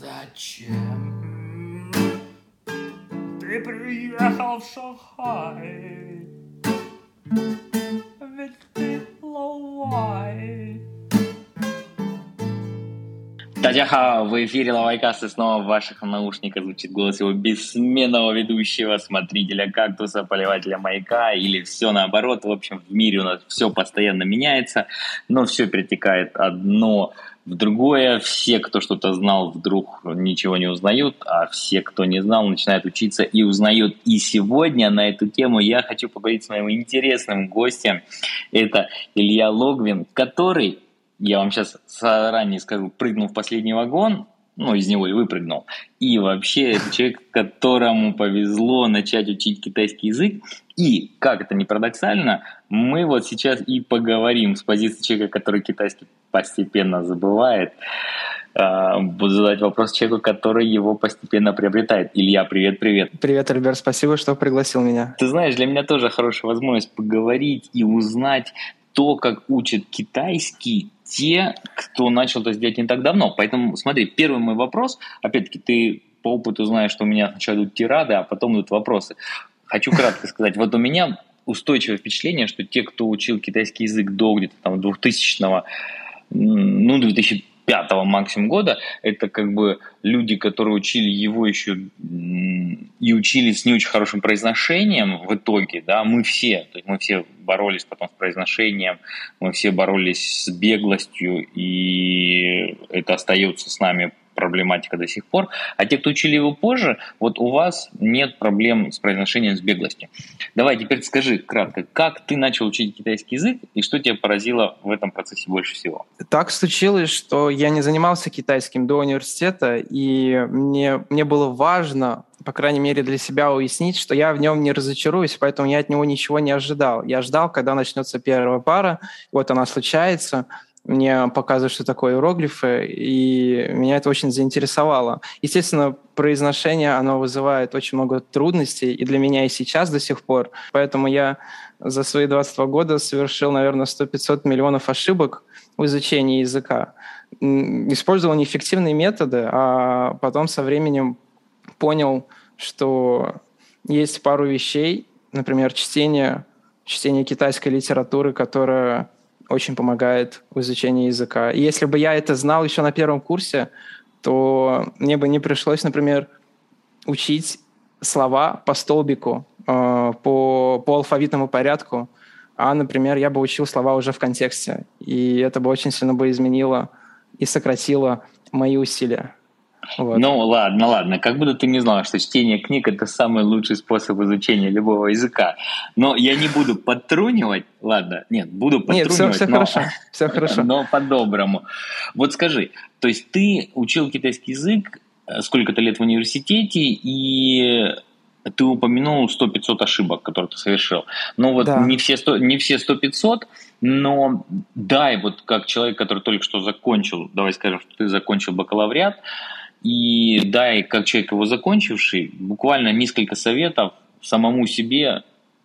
Зачем ты приехал в Шанхай? Ведь ты лавай. Тадяха, в эфире Лавайкас, и снова в ваших наушниках звучит голос его бессменного ведущего, смотрителя кактуса, поливателя маяка, или все наоборот. В общем, в мире у нас все постоянно меняется, но все перетекает одно в другое. Все, кто что-то знал, вдруг ничего не узнают, а все, кто не знал, начинают учиться и узнают. И сегодня на эту тему я хочу поговорить с моим интересным гостем. Это Илья Логвин, который я вам сейчас заранее скажу, прыгнул в последний вагон, ну, из него и выпрыгнул. И вообще, это человек, которому повезло начать учить китайский язык. И, как это не парадоксально, мы вот сейчас и поговорим с позиции человека, который китайский постепенно забывает. А, буду задать вопрос человеку, который его постепенно приобретает. Илья, привет, привет. Привет, Альберт, спасибо, что пригласил меня. Ты знаешь, для меня тоже хорошая возможность поговорить и узнать то, как учат китайский те, кто начал это сделать не так давно. Поэтому, смотри, первый мой вопрос, опять-таки, ты по опыту знаешь, что у меня сначала идут тирады, а потом идут вопросы. Хочу кратко сказать, вот у меня устойчивое впечатление, что те, кто учил китайский язык до где-то там 2000 ну, 2000 пятого максимум года, это как бы люди, которые учили его еще и учили с не очень хорошим произношением в итоге, да, мы все, то есть мы все боролись потом с произношением, мы все боролись с беглостью, и это остается с нами проблематика до сих пор. А те, кто учили его позже, вот у вас нет проблем с произношением, с беглостью. Давай теперь скажи кратко, как ты начал учить китайский язык и что тебя поразило в этом процессе больше всего? Так случилось, что я не занимался китайским до университета, и мне, мне было важно по крайней мере, для себя уяснить, что я в нем не разочаруюсь, поэтому я от него ничего не ожидал. Я ждал, когда начнется первая пара, вот она случается, мне показывают, что такое иероглифы, и меня это очень заинтересовало. Естественно, произношение, оно вызывает очень много трудностей, и для меня и сейчас до сих пор. Поэтому я за свои 22 года совершил, наверное, 100-500 миллионов ошибок в изучении языка. Использовал неэффективные методы, а потом со временем понял, что есть пару вещей, например, чтение, чтение китайской литературы, которая очень помогает в изучении языка. И если бы я это знал еще на первом курсе, то мне бы не пришлось, например, учить слова по столбику, э, по, по алфавитному порядку, а, например, я бы учил слова уже в контексте. И это бы очень сильно бы изменило и сократило мои усилия. Вот. Ну ладно, ладно, как будто ты не знал, что чтение книг это самый лучший способ изучения любого языка. Но я не буду подтрунивать, ладно, нет, буду подтрунивать. Нет, все, все но, хорошо, все хорошо. Но по-доброму. Вот скажи, то есть ты учил китайский язык э, сколько-то лет в университете, и ты упомянул 100-500 ошибок, которые ты совершил. Ну вот да. не все 100, не все 100-500, но дай вот как человек, который только что закончил, давай скажем, что ты закончил бакалавриат, и дай, как человек его закончивший, буквально несколько советов самому себе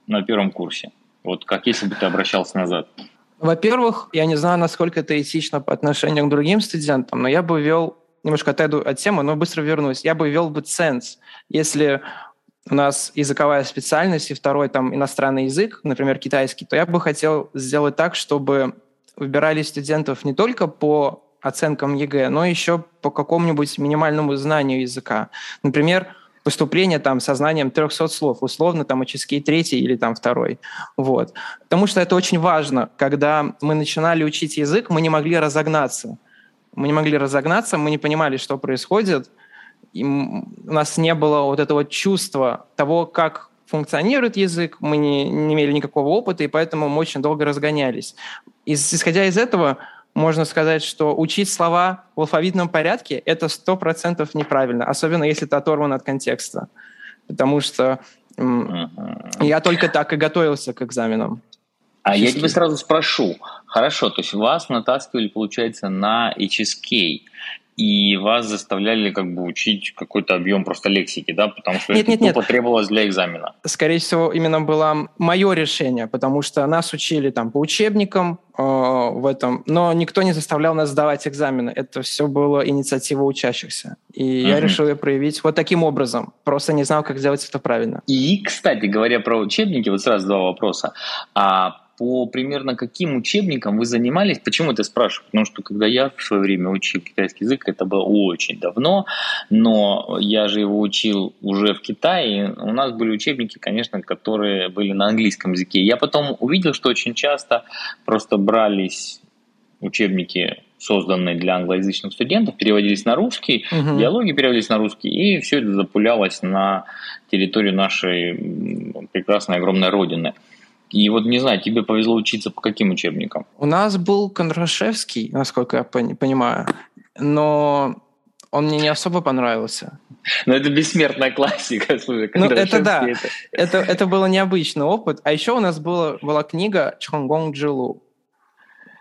на первом курсе. Вот как если бы ты обращался назад. Во-первых, я не знаю, насколько это этично по отношению к другим студентам, но я бы ввел, немножко отойду от темы, но быстро вернусь, я бы ввел бы ценз. Если у нас языковая специальность и второй там иностранный язык, например, китайский, то я бы хотел сделать так, чтобы выбирали студентов не только по оценкам ЕГЭ, но еще по какому-нибудь минимальному знанию языка. Например, поступление там со знанием 300 слов, условно там оческий третий или там второй. Вот. Потому что это очень важно. Когда мы начинали учить язык, мы не могли разогнаться. Мы не могли разогнаться, мы не понимали, что происходит. И у нас не было вот этого чувства того, как функционирует язык, мы не, не имели никакого опыта, и поэтому мы очень долго разгонялись. И, исходя из этого, можно сказать, что учить слова в алфавитном порядке – это сто процентов неправильно, особенно если это оторвано от контекста. Потому что я только так и готовился к экзаменам. А я тебя сразу спрошу. Хорошо, то есть вас натаскивали, получается, на HSK. И вас заставляли как бы учить какой-то объем просто лексики, да, потому что нет, это нет, нет. требовалось для экзамена. Скорее всего, именно было мое решение, потому что нас учили там по учебникам э, в этом, но никто не заставлял нас сдавать экзамены. Это все было инициатива учащихся. И uh-huh. я решил ее проявить вот таким образом. Просто не знал, как сделать это правильно. И, кстати, говоря про учебники, вот сразу два вопроса. А по примерно каким учебникам вы занимались? Почему это спрашиваю? Потому что когда я в свое время учил китайский язык, это было очень давно, но я же его учил уже в Китае. У нас были учебники, конечно, которые были на английском языке. Я потом увидел, что очень часто просто брались учебники созданные для англоязычных студентов, переводились на русский, угу. диалоги переводились на русский, и все это запулялось на территорию нашей прекрасной огромной родины. И вот, не знаю, тебе повезло учиться по каким учебникам? У нас был Кондрашевский, насколько я понимаю, но он мне не особо понравился. Но это бессмертная классика, слушай, Ну, это да, это... это, это был необычный опыт. А еще у нас была, была книга Чонгонг Джилу,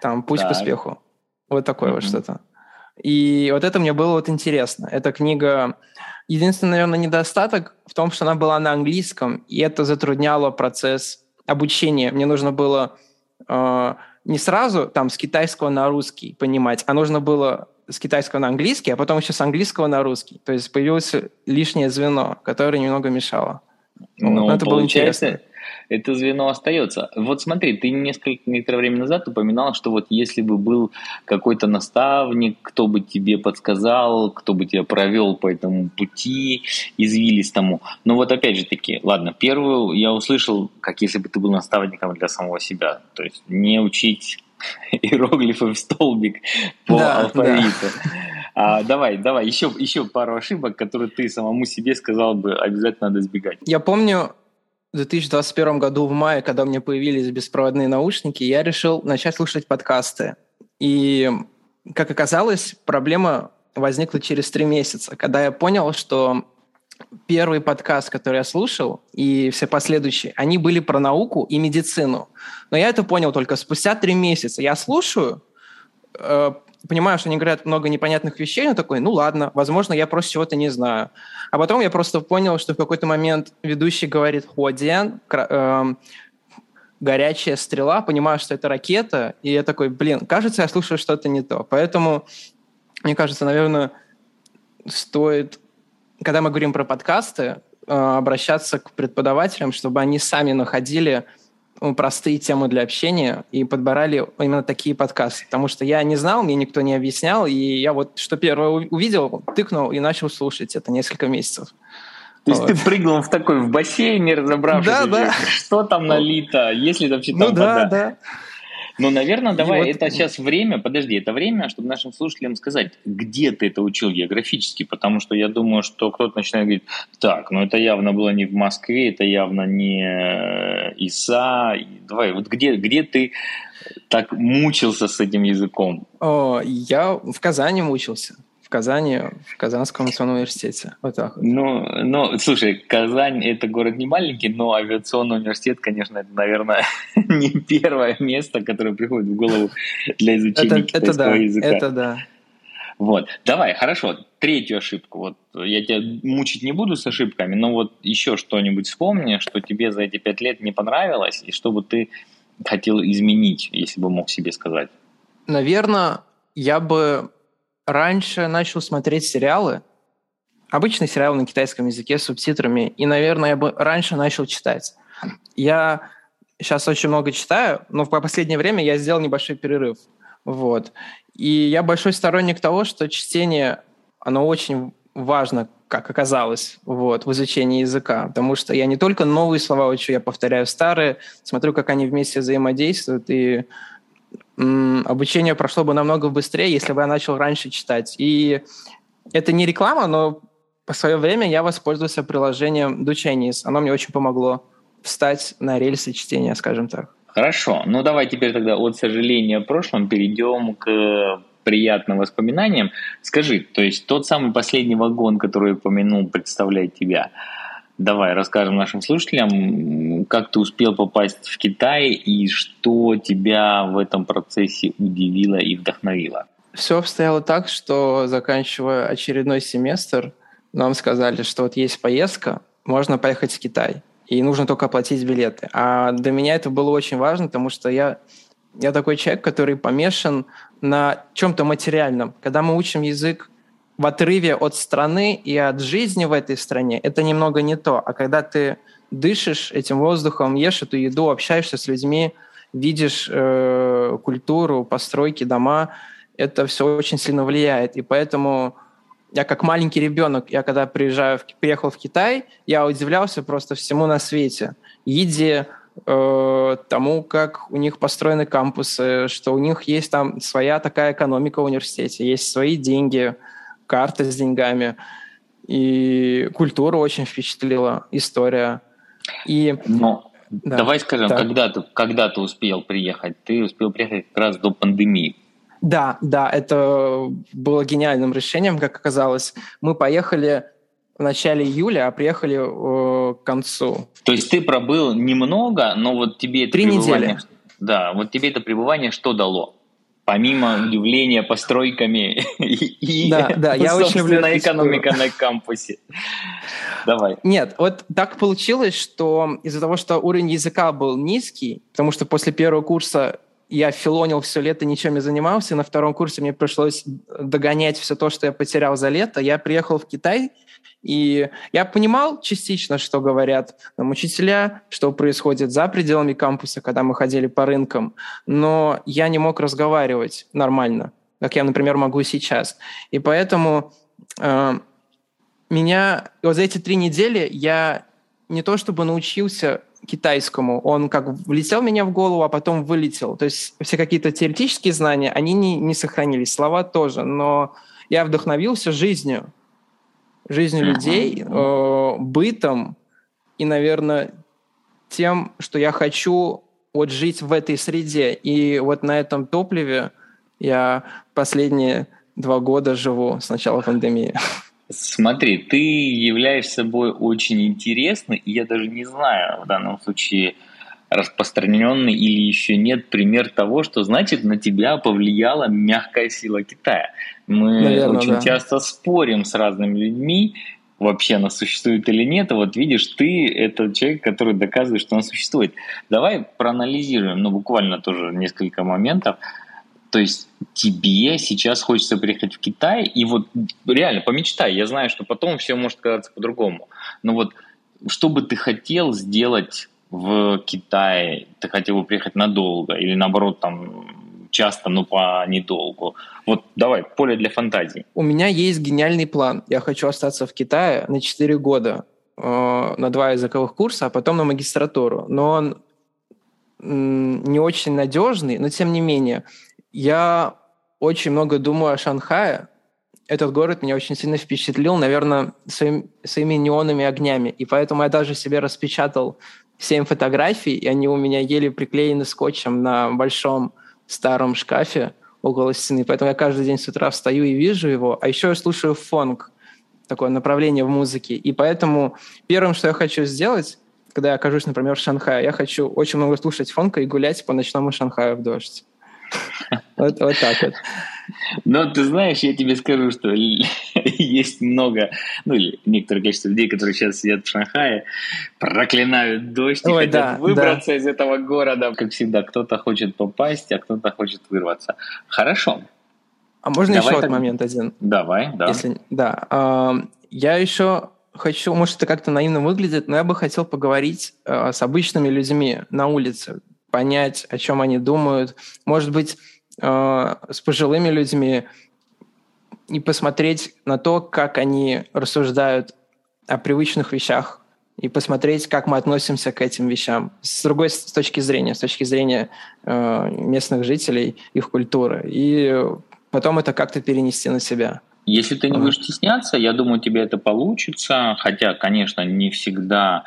там «Путь так. к успеху». Вот такое mm-hmm. вот что-то. И вот это мне было вот интересно. Эта книга... Единственный, наверное, недостаток в том, что она была на английском, и это затрудняло процесс обучение, мне нужно было э, не сразу там с китайского на русский понимать, а нужно было с китайского на английский, а потом еще с английского на русский. То есть появилось лишнее звено, которое немного мешало. Ну, вот, это было интересно это звено остается. Вот смотри, ты несколько, некоторое время назад упоминал, что вот если бы был какой-то наставник, кто бы тебе подсказал, кто бы тебя провел по этому пути извилистому. Но вот опять же таки, ладно, первую я услышал, как если бы ты был наставником для самого себя. То есть не учить иероглифы в столбик по да, алфавиту. Да. А, давай, давай, еще, еще пару ошибок, которые ты самому себе сказал бы, обязательно надо избегать. Я помню, в 2021 году в мае, когда у меня появились беспроводные наушники, я решил начать слушать подкасты. И, как оказалось, проблема возникла через три месяца, когда я понял, что первый подкаст, который я слушал, и все последующие, они были про науку и медицину. Но я это понял только спустя три месяца. Я слушаю, э, понимаю, что они говорят много непонятных вещей, но такой, ну ладно, возможно, я просто чего-то не знаю. А потом я просто понял, что в какой-то момент ведущий говорит «Хуадиан», э, горячая стрела, понимаю, что это ракета, и я такой, блин, кажется, я слушаю что-то не то. Поэтому, мне кажется, наверное, стоит, когда мы говорим про подкасты, э, обращаться к преподавателям, чтобы они сами находили простые темы для общения и подбирали именно такие подкасты. Потому что я не знал, мне никто не объяснял, и я вот что первое увидел, тыкнул и начал слушать это несколько месяцев. То есть вот. ты прыгнул в такой в бассейн, не разобравшись, да, да. что там налито, есть ли вообще там ну, вода. Да, да. Ну, наверное, давай, вот... это сейчас время, подожди, это время, чтобы нашим слушателям сказать, где ты это учил географически, потому что я думаю, что кто-то начинает говорить, так, ну это явно было не в Москве, это явно не э, ИСА, давай, вот где, где ты так мучился с этим языком? О, я в Казани мучился. Казани, в Казанском национальном университете. Вот так вот. Ну, ну, слушай, Казань – это город не маленький, но авиационный университет, конечно, это, наверное, не первое место, которое приходит в голову для изучения это, китайского это да, языка. Это да. Вот, давай, хорошо, третью ошибку. Вот я тебя мучить не буду с ошибками, но вот еще что-нибудь вспомни, что тебе за эти пять лет не понравилось, и что бы ты хотел изменить, если бы мог себе сказать. Наверное, я бы раньше начал смотреть сериалы, обычные сериалы на китайском языке с субтитрами, и, наверное, я бы раньше начал читать. Я сейчас очень много читаю, но в последнее время я сделал небольшой перерыв. Вот. И я большой сторонник того, что чтение, оно очень важно, как оказалось, вот, в изучении языка, потому что я не только новые слова учу, я повторяю старые, смотрю, как они вместе взаимодействуют, и обучение прошло бы намного быстрее, если бы я начал раньше читать. И это не реклама, но по свое время я воспользовался приложением Do Chinese. Оно мне очень помогло встать на рельсы чтения, скажем так. Хорошо. Ну, давай теперь тогда от сожаления о прошлом перейдем к приятным воспоминаниям. Скажи, то есть тот самый последний вагон, который я упомянул, представляет тебя – Давай расскажем нашим слушателям, как ты успел попасть в Китай и что тебя в этом процессе удивило и вдохновило. все обстояло так, что заканчивая очередной семестр, нам сказали, что вот есть поездка, можно поехать в Китай, и нужно только оплатить билеты. А для меня это было очень важно, потому что я, я такой человек, который помешан на чем-то материальном. Когда мы учим язык в отрыве от страны и от жизни в этой стране, это немного не то. А когда ты дышишь этим воздухом, ешь эту еду, общаешься с людьми, видишь э, культуру, постройки, дома, это все очень сильно влияет. И поэтому я как маленький ребенок, я когда приезжаю, в, приехал в Китай, я удивлялся просто всему на свете. Еде, э, тому, как у них построены кампусы, что у них есть там своя такая экономика в университете, есть свои деньги, карта с деньгами. И культура очень впечатлила, история. И... Но да. давай скажем, когда ты, когда ты успел приехать? Ты успел приехать как раз до пандемии. Да, да, это было гениальным решением, как оказалось. Мы поехали в начале июля, а приехали э, к концу. То есть ты пробыл немного, но вот тебе это Три пребывание... недели. Да, вот тебе это пребывание что дало? Помимо удивления постройками и, да, да, я очень люблю экономика на кампусе. Давай. Нет, вот так получилось, что из-за того, что уровень языка был низкий, потому что после первого курса я филонил все лето, ничем не занимался. На втором курсе мне пришлось догонять все то, что я потерял за лето. Я приехал в Китай, и я понимал частично, что говорят там, учителя, что происходит за пределами кампуса, когда мы ходили по рынкам, но я не мог разговаривать нормально, как я, например, могу сейчас. И поэтому э, меня вот за эти три недели я не то чтобы научился китайскому. Он как влетел меня в голову, а потом вылетел. То есть все какие-то теоретические знания, они не, не сохранились, слова тоже. Но я вдохновился жизнью, жизнью людей, э, бытом и, наверное, тем, что я хочу вот жить в этой среде. И вот на этом топливе я последние два года живу с начала пандемии. Смотри, ты являешься собой очень интересный, и я даже не знаю в данном случае распространенный или еще нет пример того, что значит на тебя повлияла мягкая сила Китая. Мы Наверное, очень да. часто спорим с разными людьми, вообще она существует или нет. А вот видишь, ты это человек, который доказывает, что она существует. Давай проанализируем, ну буквально тоже несколько моментов. То есть тебе сейчас хочется приехать в Китай, и вот реально помечтай, я знаю, что потом все может казаться по-другому, но вот что бы ты хотел сделать в Китае? Ты хотел бы приехать надолго или наоборот там часто, но по недолгу? Вот давай, поле для фантазии. У меня есть гениальный план. Я хочу остаться в Китае на 4 года э, на два языковых курса, а потом на магистратуру. Но он не очень надежный, но тем не менее я очень много думаю о Шанхае. Этот город меня очень сильно впечатлил, наверное, своим, своими неонными огнями. И поэтому я даже себе распечатал семь фотографий, и они у меня еле приклеены скотчем на большом старом шкафе около стены. Поэтому я каждый день с утра встаю и вижу его. А еще я слушаю фонг, такое направление в музыке. И поэтому первым, что я хочу сделать, когда я окажусь, например, в Шанхае, я хочу очень много слушать фонка и гулять по ночному Шанхаю в дождь. Вот, вот так вот. Но ты знаешь, я тебе скажу, что есть много, ну или некоторое количество людей, которые сейчас сидят в Шанхае, проклинают дождь Ой, и хотят да, выбраться да. из этого города. Как всегда, кто-то хочет попасть, а кто-то хочет вырваться. Хорошо. А можно Давай еще так... вот момент один? Давай, да. Если... Да. Я еще хочу, может, это как-то наивно выглядит, но я бы хотел поговорить а, с обычными людьми на улице, понять, о чем они думают. Может быть, э, с пожилыми людьми и посмотреть на то, как они рассуждают о привычных вещах, и посмотреть, как мы относимся к этим вещам. С другой с точки зрения, с точки зрения э, местных жителей, их культуры, и потом это как-то перенести на себя. Если ты не будешь стесняться, я думаю, тебе это получится, хотя, конечно, не всегда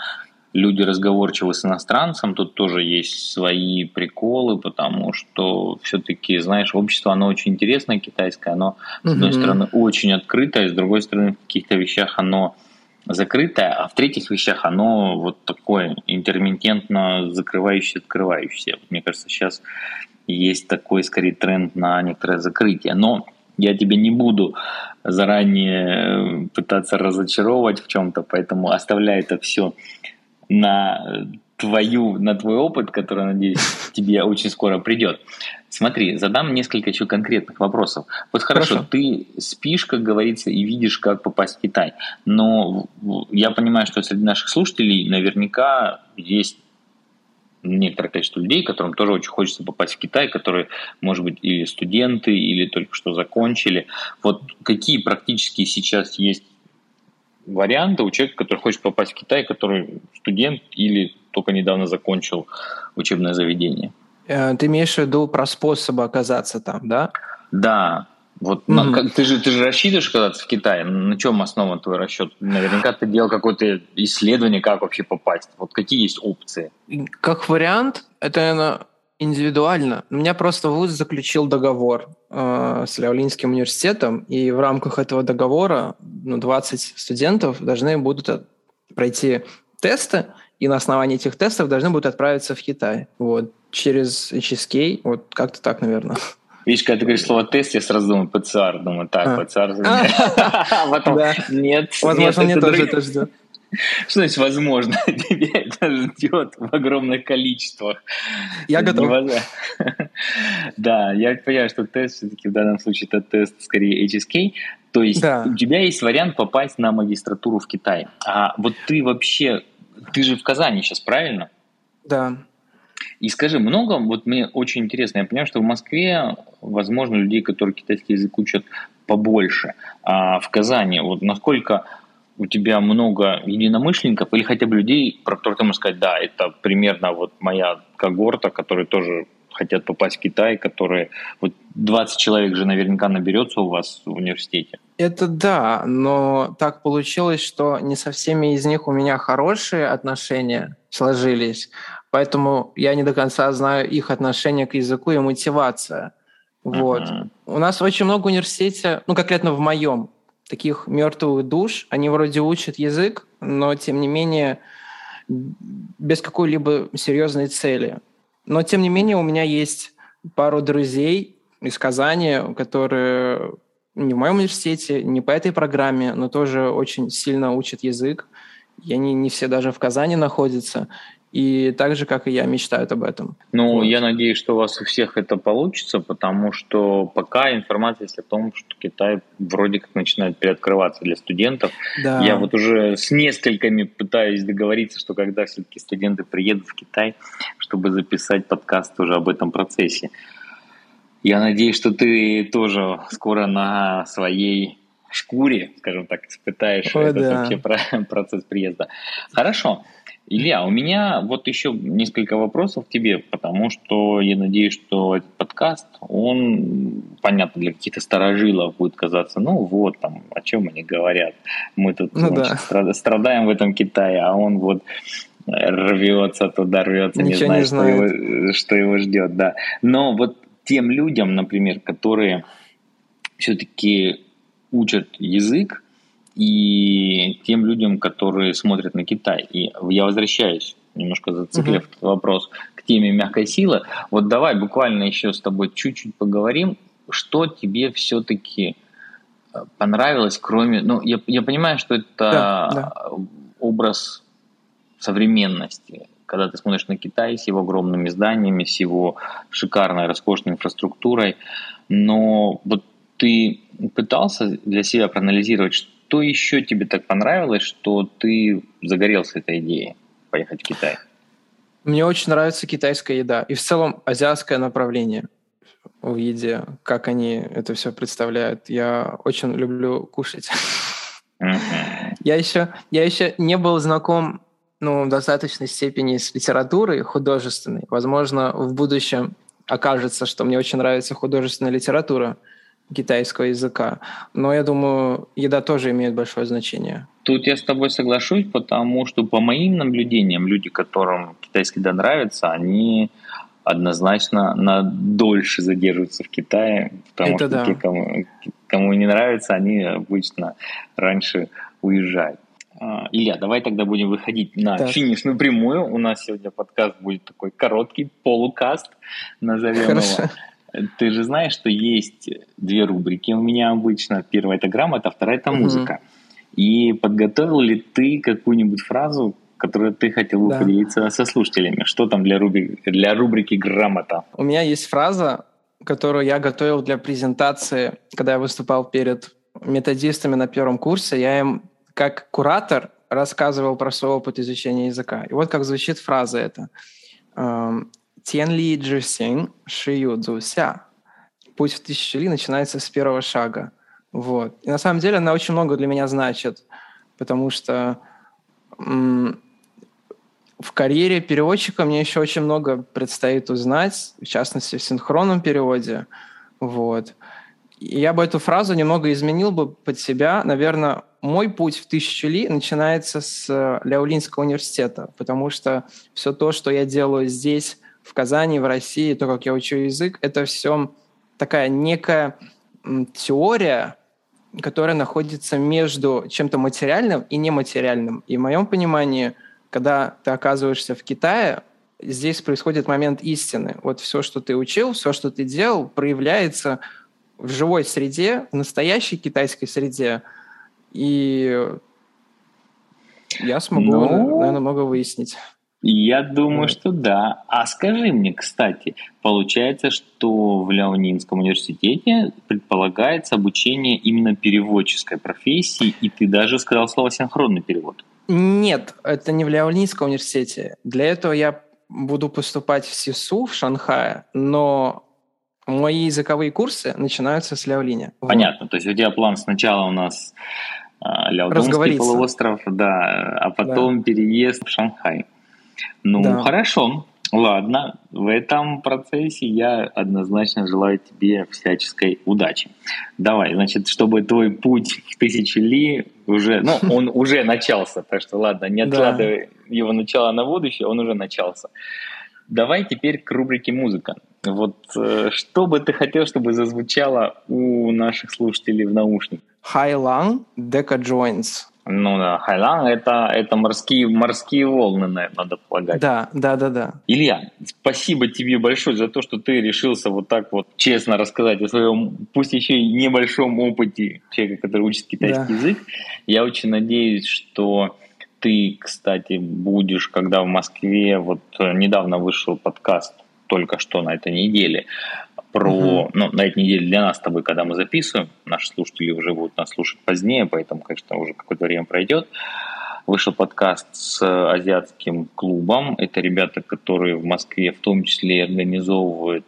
люди разговорчивы с иностранцем, тут тоже есть свои приколы, потому что все-таки, знаешь, общество, оно очень интересное китайское, оно, с одной стороны, очень открытое, с другой стороны, в каких-то вещах оно закрытое, а в третьих вещах оно вот такое интермитентно закрывающее, открывающее. Мне кажется, сейчас есть такой, скорее, тренд на некоторое закрытие. Но Я тебя не буду заранее пытаться разочаровывать в чем-то, поэтому оставляй это все на твою, на твой опыт, который, надеюсь, тебе очень скоро придет. Смотри, задам несколько еще конкретных вопросов. Вот хорошо, хорошо, ты спишь, как говорится, и видишь, как попасть в Китай. Но я понимаю, что среди наших слушателей наверняка есть некоторое количество людей, которым тоже очень хочется попасть в Китай, которые, может быть, или студенты, или только что закончили. Вот какие практически сейчас есть варианты у человека, который хочет попасть в Китай, который студент или только недавно закончил учебное заведение. Э, ты имеешь в виду про способы оказаться там, да? Да. Вот mm-hmm. на, как, ты же ты же рассчитываешь оказаться в Китае. На чем основан твой расчет? Наверняка ты делал какое-то исследование, как вообще попасть. Вот какие есть опции? Как вариант, это, индивидуально. У меня просто вуз заключил договор э, с Ляолинским университетом, и в рамках этого договора ну, 20 студентов должны будут пройти тесты, и на основании этих тестов должны будут отправиться в Китай. Вот. Через HSK, вот как-то так, наверное. Видишь, когда ты говоришь слово тест, я сразу думаю ПЦР. Думаю, так, а. ПЦР. А потом, нет. Возможно, мне тоже это ждет. Что значит возможно? Тебя это ждет в огромных количествах. Я готов. Да, я понимаю, что тест все-таки в данном случае это тест скорее HSK. То есть да. у тебя есть вариант попасть на магистратуру в Китай. А вот ты вообще ты же в Казани сейчас, правильно? Да. И скажи, много, вот мне очень интересно, я понимаю, что в Москве, возможно, людей, которые китайский язык учат, побольше. А в Казани, вот насколько у тебя много единомышленников или хотя бы людей, про которых ты можешь сказать, да, это примерно вот моя когорта, которые тоже хотят попасть в Китай, которые... Вот 20 человек же наверняка наберется у вас в университете. Это да, но так получилось, что не со всеми из них у меня хорошие отношения сложились, поэтому я не до конца знаю их отношение к языку и мотивация. Вот. Uh-huh. У нас очень много в университете, ну, конкретно в моем, таких мертвых душ. Они вроде учат язык, но, тем не менее, без какой-либо серьезной цели. Но, тем не менее, у меня есть пару друзей из Казани, которые не в моем университете, не по этой программе, но тоже очень сильно учат язык. И они не все даже в Казани находятся. И так же, как и я, мечтают об этом. Ну, вот. я надеюсь, что у вас у всех это получится, потому что пока информация есть о том, что Китай вроде как начинает переоткрываться для студентов. Да. Я вот уже с несколькими пытаюсь договориться, что когда все-таки студенты приедут в Китай, чтобы записать подкаст уже об этом процессе. Я надеюсь, что ты тоже скоро на своей шкуре, скажем так, испытаешь О, этот да. вообще процесс приезда. Хорошо. Илья, у меня вот еще несколько вопросов к тебе, потому что я надеюсь, что этот подкаст, он, понятно, для каких-то старожилов будет казаться, ну вот там, о чем они говорят. Мы тут ну, значит, да. страдаем в этом Китае, а он вот рвется туда, рвется, Ничего не знает, не что, его, что его ждет, да. Но вот тем людям, например, которые все-таки учат язык, и тем людям, которые смотрят на Китай. И я возвращаюсь, немножко зациклив uh-huh. этот вопрос, к теме мягкой силы. Вот давай буквально еще с тобой чуть-чуть поговорим, что тебе все-таки э, понравилось, кроме... Ну, я, я понимаю, что это да, да. образ современности, когда ты смотришь на Китай с его огромными зданиями, с его шикарной, роскошной инфраструктурой, но вот ты пытался для себя проанализировать, что еще тебе так понравилось, что ты загорелся этой идеей поехать в Китай? Мне очень нравится китайская еда и в целом азиатское направление в еде, как они это все представляют. Я очень люблю кушать. Я еще, я еще не был знаком ну, в достаточной степени с литературой художественной. Возможно, в будущем окажется, что мне очень нравится художественная литература китайского языка. Но я думаю, еда тоже имеет большое значение. Тут я с тобой соглашусь, потому что по моим наблюдениям, люди, которым китайский еда нравится, они однозначно на дольше задерживаются в Китае, потому Это что да. те, кому, кому не нравится, они обычно раньше уезжают. А, Илья, давай тогда будем выходить на так. финишную прямую. У нас сегодня подкаст будет такой короткий, полукаст, назовем Хорошо. его. Ты же знаешь, что есть две рубрики у меня обычно. Первая это грамота, вторая это музыка. Угу. И подготовил ли ты какую-нибудь фразу, которую ты хотел бы да. поделиться со слушателями? Что там для рубрики, для рубрики грамота? У меня есть фраза, которую я готовил для презентации, когда я выступал перед методистами на первом курсе. Я им как куратор рассказывал про свой опыт изучения языка. И вот как звучит фраза эта. Тен ли джисинг шию ся. Путь в тысячу ли начинается с первого шага. Вот. И на самом деле она очень много для меня значит, потому что в карьере переводчика мне еще очень много предстоит узнать, в частности, в синхронном переводе. Вот. И я бы эту фразу немного изменил бы под себя. Наверное, мой путь в тысячу ли начинается с э, Ляолинского университета, потому что все то, что я делаю здесь, в Казани, в России, то, как я учу язык, это все такая некая теория, которая находится между чем-то материальным и нематериальным. И в моем понимании, когда ты оказываешься в Китае, здесь происходит момент истины. Вот все, что ты учил, все, что ты делал, проявляется в живой среде, в настоящей китайской среде. И я смогу, ну... наверное, много выяснить. Я думаю, что да. А скажи мне, кстати, получается, что в Леонинском университете предполагается обучение именно переводческой профессии, и ты даже сказал слово «синхронный перевод». Нет, это не в Леонинском университете. Для этого я буду поступать в СИСУ в Шанхае, но мои языковые курсы начинаются с Ляолиня. Понятно. Вот. То есть у тебя план сначала у нас э, Ляодонский полуостров, да, а потом да. переезд в Шанхай. Ну, да. хорошо. Ладно, в этом процессе я однозначно желаю тебе всяческой удачи. Давай, значит, чтобы твой путь в тысячи ли уже, ну, он уже начался, так что ладно, не откладывай да. его начало на будущее, он уже начался. Давай теперь к рубрике «Музыка». Вот э, что бы ты хотел, чтобы зазвучало у наших слушателей в наушниках? Highlang Deca Joints. Ну да, Хайлан это, это морские, морские волны, наверное, надо полагать. Да, да, да, да. Илья, спасибо тебе большое за то, что ты решился вот так вот честно рассказать о своем, пусть еще и небольшом опыте человека, который учит китайский да. язык. Я очень надеюсь, что ты, кстати, будешь, когда в Москве, вот э, недавно вышел подкаст, только что на этой неделе, про, угу. ну, на этой неделе для нас с тобой, когда мы записываем, наши слушатели уже будут нас слушать позднее, поэтому, конечно, уже какое-то время пройдет. Вышел подкаст с азиатским клубом. Это ребята, которые в Москве в том числе организовывают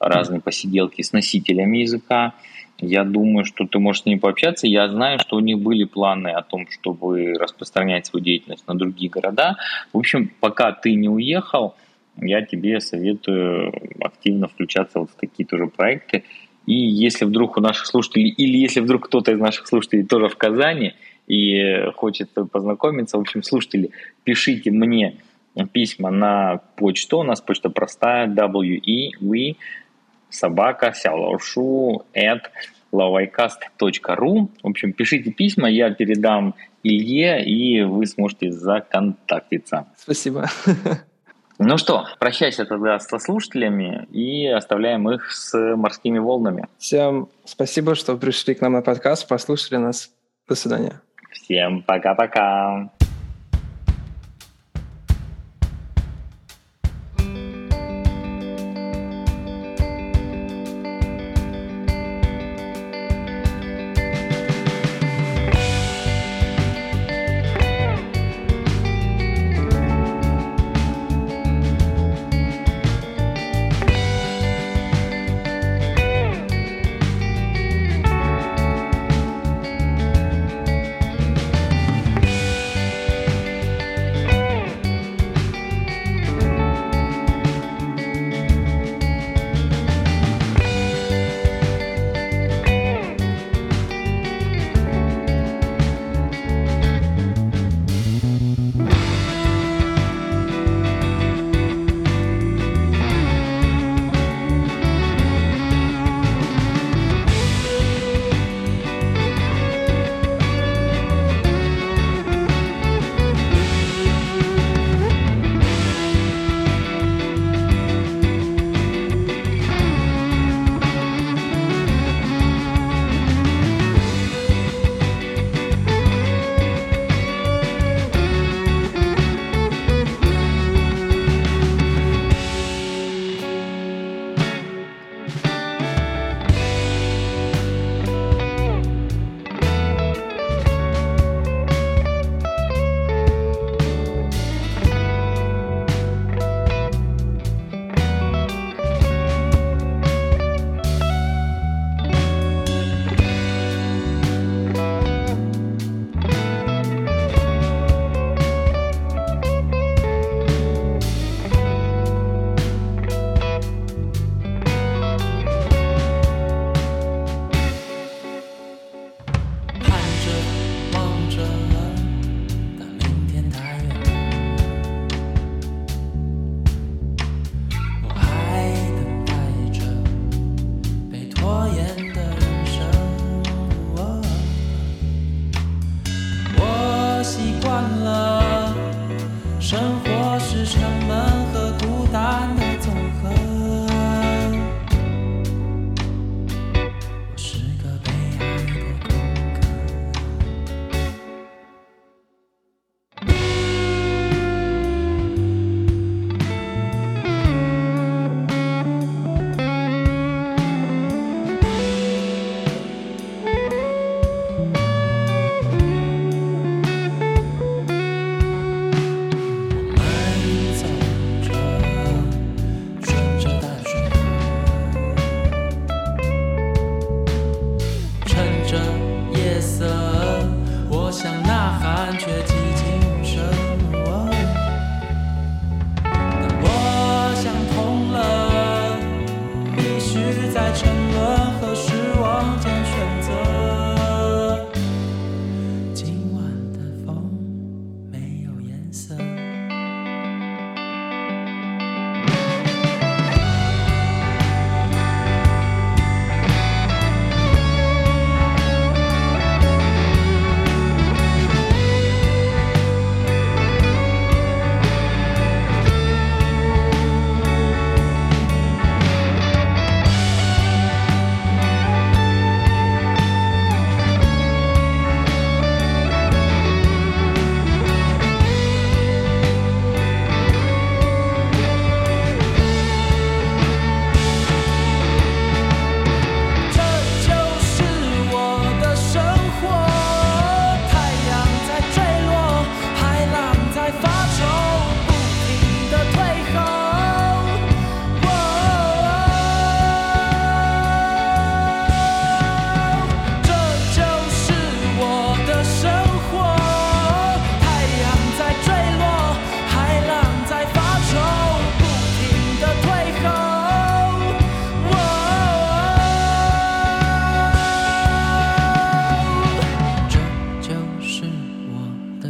разные посиделки с носителями языка. Я думаю, что ты можешь с ними пообщаться. Я знаю, что у них были планы о том, чтобы распространять свою деятельность на другие города. В общем, пока ты не уехал, я тебе советую активно включаться вот в такие тоже проекты. И если вдруг у наших слушателей, или если вдруг кто-то из наших слушателей тоже в Казани и хочет познакомиться, в общем, слушатели, пишите мне письма на почту. У нас почта простая, we собака сяолаушу at lawicast.ru. В общем, пишите письма, я передам Илье, и вы сможете законтактиться. Спасибо. Ну что, прощайся тогда со слушателями и оставляем их с морскими волнами. Всем спасибо, что пришли к нам на подкаст, послушали нас. До свидания. Всем пока-пока.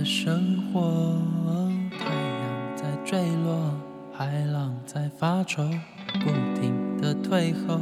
生活太阳在坠落海浪在发愁不停地退后。